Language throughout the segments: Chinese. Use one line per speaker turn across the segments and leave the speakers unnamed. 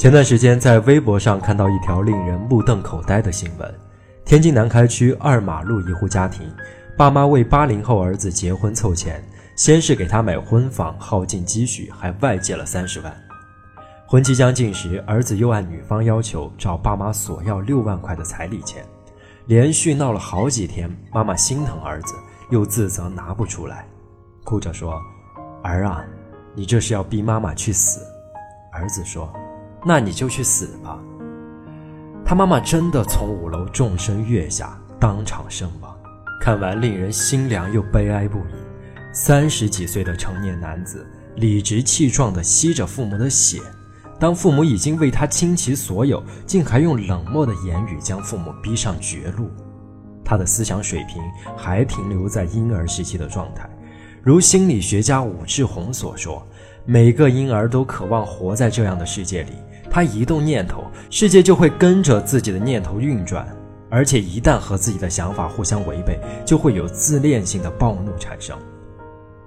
前段时间在微博上看到一条令人目瞪口呆的新闻：天津南开区二马路一户家庭，爸妈为八零后儿子结婚凑钱，先是给他买婚房，耗尽积蓄，还外借了三十万。婚期将近时，儿子又按女方要求找爸妈索要六万块的彩礼钱，连续闹了好几天。妈妈心疼儿子，又自责拿不出来，哭着说：“儿啊，你这是要逼妈妈去死。”儿子说。那你就去死吧！他妈妈真的从五楼纵身跃下，当场身亡。看完令人心凉又悲哀不已。三十几岁的成年男子，理直气壮地吸着父母的血，当父母已经为他倾其所有，竟还用冷漠的言语将父母逼上绝路。他的思想水平还停留在婴儿时期的状态，如心理学家武志红所说：“每个婴儿都渴望活在这样的世界里。”他一动念头，世界就会跟着自己的念头运转，而且一旦和自己的想法互相违背，就会有自恋性的暴怒产生。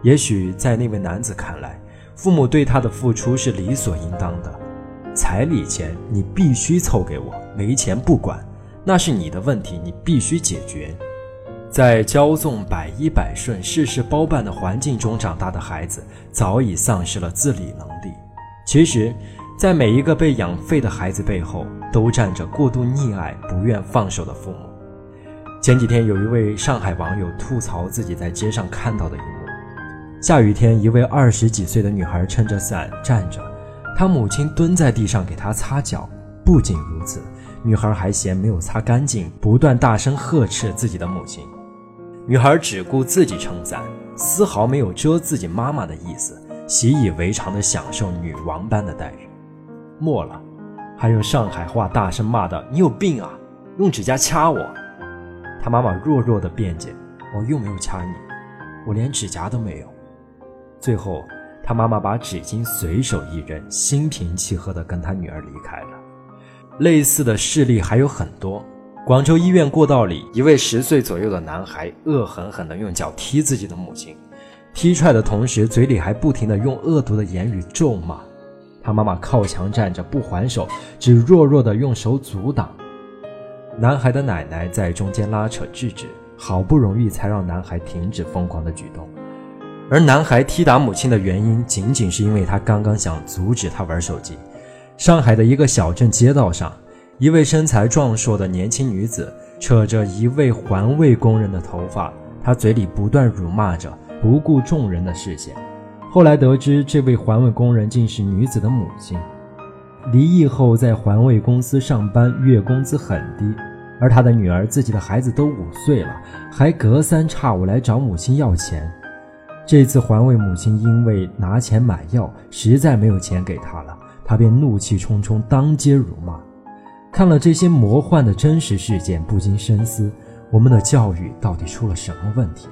也许在那位男子看来，父母对他的付出是理所应当的，彩礼钱你必须凑给我，没钱不管，那是你的问题，你必须解决。在骄纵百依百顺、事事包办的环境中长大的孩子，早已丧失了自理能力。其实。在每一个被养废的孩子背后，都站着过度溺爱、不愿放手的父母。前几天，有一位上海网友吐槽自己在街上看到的一幕：下雨天，一位二十几岁的女孩撑着伞站着，她母亲蹲在地上给她擦脚。不仅如此，女孩还嫌没有擦干净，不断大声呵斥自己的母亲。女孩只顾自己撑伞，丝毫没有遮自己妈妈的意思，习以为常地享受女王般的待遇。末了，还用上海话大声骂道：“你有病啊！用指甲掐我！”他妈妈弱弱的辩解：“我又没有掐你，我连指甲都没有。”最后，他妈妈把纸巾随手一扔，心平气和的跟他女儿离开了。类似的事例还有很多。广州医院过道里，一位十岁左右的男孩恶狠狠地用脚踢自己的母亲，踢踹的同时，嘴里还不停地用恶毒的言语咒骂。他妈妈靠墙站着不还手，只弱弱的用手阻挡。男孩的奶奶在中间拉扯制止，好不容易才让男孩停止疯狂的举动。而男孩踢打母亲的原因，仅仅是因为他刚刚想阻止他玩手机。上海的一个小镇街道上，一位身材壮硕的年轻女子扯着一位环卫工人的头发，她嘴里不断辱骂着，不顾众人的视线。后来得知，这位环卫工人竟是女子的母亲。离异后，在环卫公司上班，月工资很低。而他的女儿，自己的孩子都五岁了，还隔三差五来找母亲要钱。这次环卫母亲因为拿钱买药，实在没有钱给他了，他便怒气冲冲，当街辱骂。看了这些魔幻的真实事件，不禁深思：我们的教育到底出了什么问题？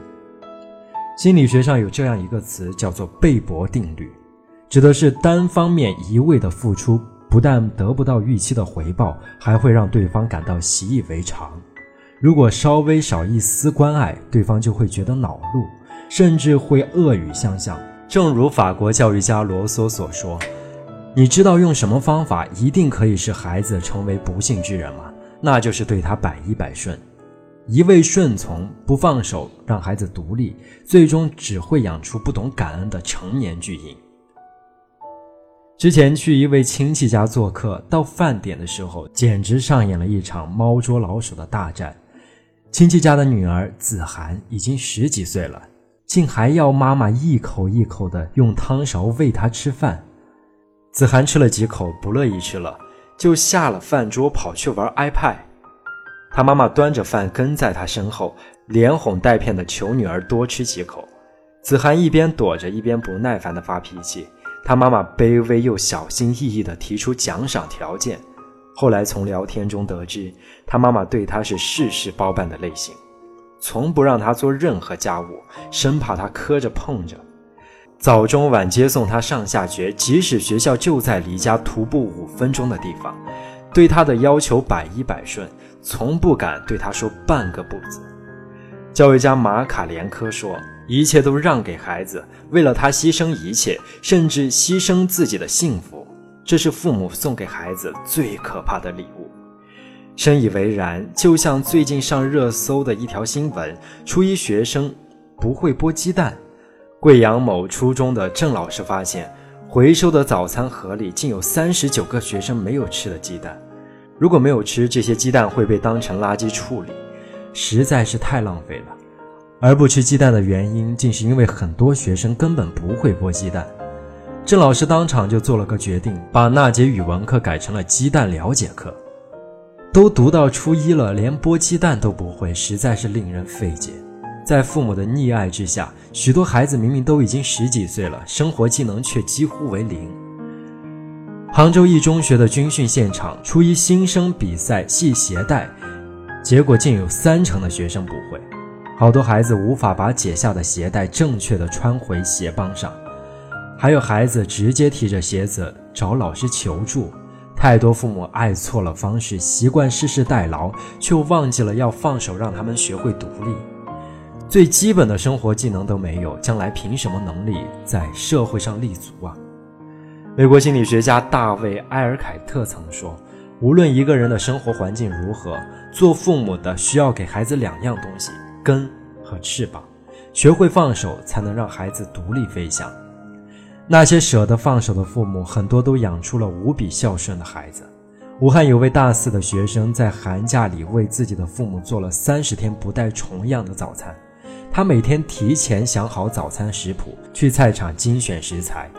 心理学上有这样一个词，叫做贝博定律，指的是单方面一味的付出，不但得不到预期的回报，还会让对方感到习以为常。如果稍微少一丝关爱，对方就会觉得恼怒，甚至会恶语相向。正如法国教育家罗梭所说：“你知道用什么方法一定可以使孩子成为不幸之人吗？那就是对他百依百顺。”一味顺从不放手，让孩子独立，最终只会养出不懂感恩的成年巨婴。之前去一位亲戚家做客，到饭点的时候，简直上演了一场猫捉老鼠的大战。亲戚家的女儿子涵已经十几岁了，竟还要妈妈一口一口的用汤勺喂她吃饭。子涵吃了几口，不乐意吃了，就下了饭桌，跑去玩 iPad。他妈妈端着饭跟在他身后，连哄带骗的求女儿多吃几口。子涵一边躲着，一边不耐烦地发脾气。他妈妈卑微又小心翼翼地提出奖赏条件。后来从聊天中得知，他妈妈对他是事事包办的类型，从不让他做任何家务，生怕他磕着碰着。早中晚接送他上下学，即使学校就在离家徒步五分钟的地方，对他的要求百依百顺。从不敢对他说半个不字。教育家马卡连科说：“一切都让给孩子，为了他牺牲一切，甚至牺牲自己的幸福，这是父母送给孩子最可怕的礼物。深以为然，就像最近上热搜的一条新闻：初一学生不会剥鸡蛋。贵阳某初中的郑老师发现，回收的早餐盒里竟有三十九个学生没有吃的鸡蛋。如果没有吃，这些鸡蛋会被当成垃圾处理，实在是太浪费了。而不吃鸡蛋的原因，竟是因为很多学生根本不会剥鸡蛋。郑老师当场就做了个决定，把那节语文课改成了鸡蛋了解课。都读到初一了，连剥鸡蛋都不会，实在是令人费解。在父母的溺爱之下，许多孩子明明都已经十几岁了，生活技能却几乎为零。杭州一中学的军训现场，初一新生比赛系鞋带，结果竟有三成的学生不会，好多孩子无法把解下的鞋带正确的穿回鞋帮上，还有孩子直接提着鞋子找老师求助。太多父母爱错了方式，习惯事事代劳，却忘记了要放手让他们学会独立。最基本的生活技能都没有，将来凭什么能力在社会上立足啊？美国心理学家大卫·埃尔凯特曾说：“无论一个人的生活环境如何，做父母的需要给孩子两样东西：根和翅膀。学会放手，才能让孩子独立飞翔。那些舍得放手的父母，很多都养出了无比孝顺的孩子。武汉有位大四的学生，在寒假里为自己的父母做了三十天不带重样的早餐。他每天提前想好早餐食谱，去菜场精选食材。”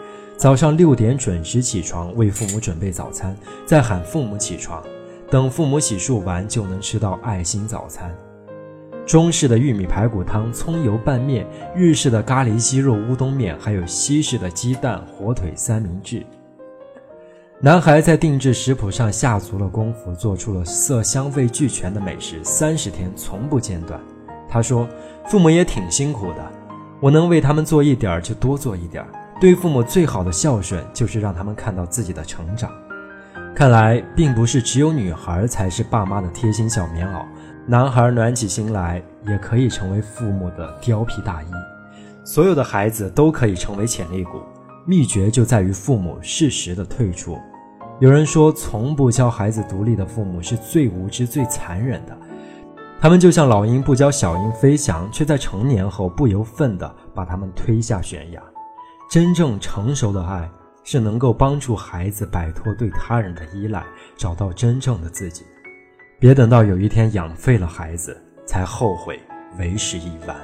早上六点准时起床，为父母准备早餐，再喊父母起床，等父母洗漱完就能吃到爱心早餐。中式的玉米排骨汤、葱油拌面，日式的咖喱鸡肉乌冬面，还有西式的鸡蛋火腿三明治。男孩在定制食谱上下足了功夫，做出了色香味俱全的美食，三十天从不间断。他说：“父母也挺辛苦的，我能为他们做一点儿就多做一点儿。”对父母最好的孝顺，就是让他们看到自己的成长。看来，并不是只有女孩才是爸妈的贴心小棉袄，男孩暖起心来也可以成为父母的貂皮大衣。所有的孩子都可以成为潜力股，秘诀就在于父母适时的退出。有人说，从不教孩子独立的父母是最无知、最残忍的，他们就像老鹰不教小鹰飞翔，却在成年后不由分地把他们推下悬崖。真正成熟的爱是能够帮助孩子摆脱对他人的依赖，找到真正的自己。别等到有一天养废了孩子，才后悔为时已晚。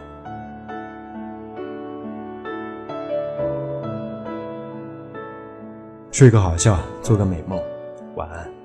睡个好觉，做个美梦，晚安。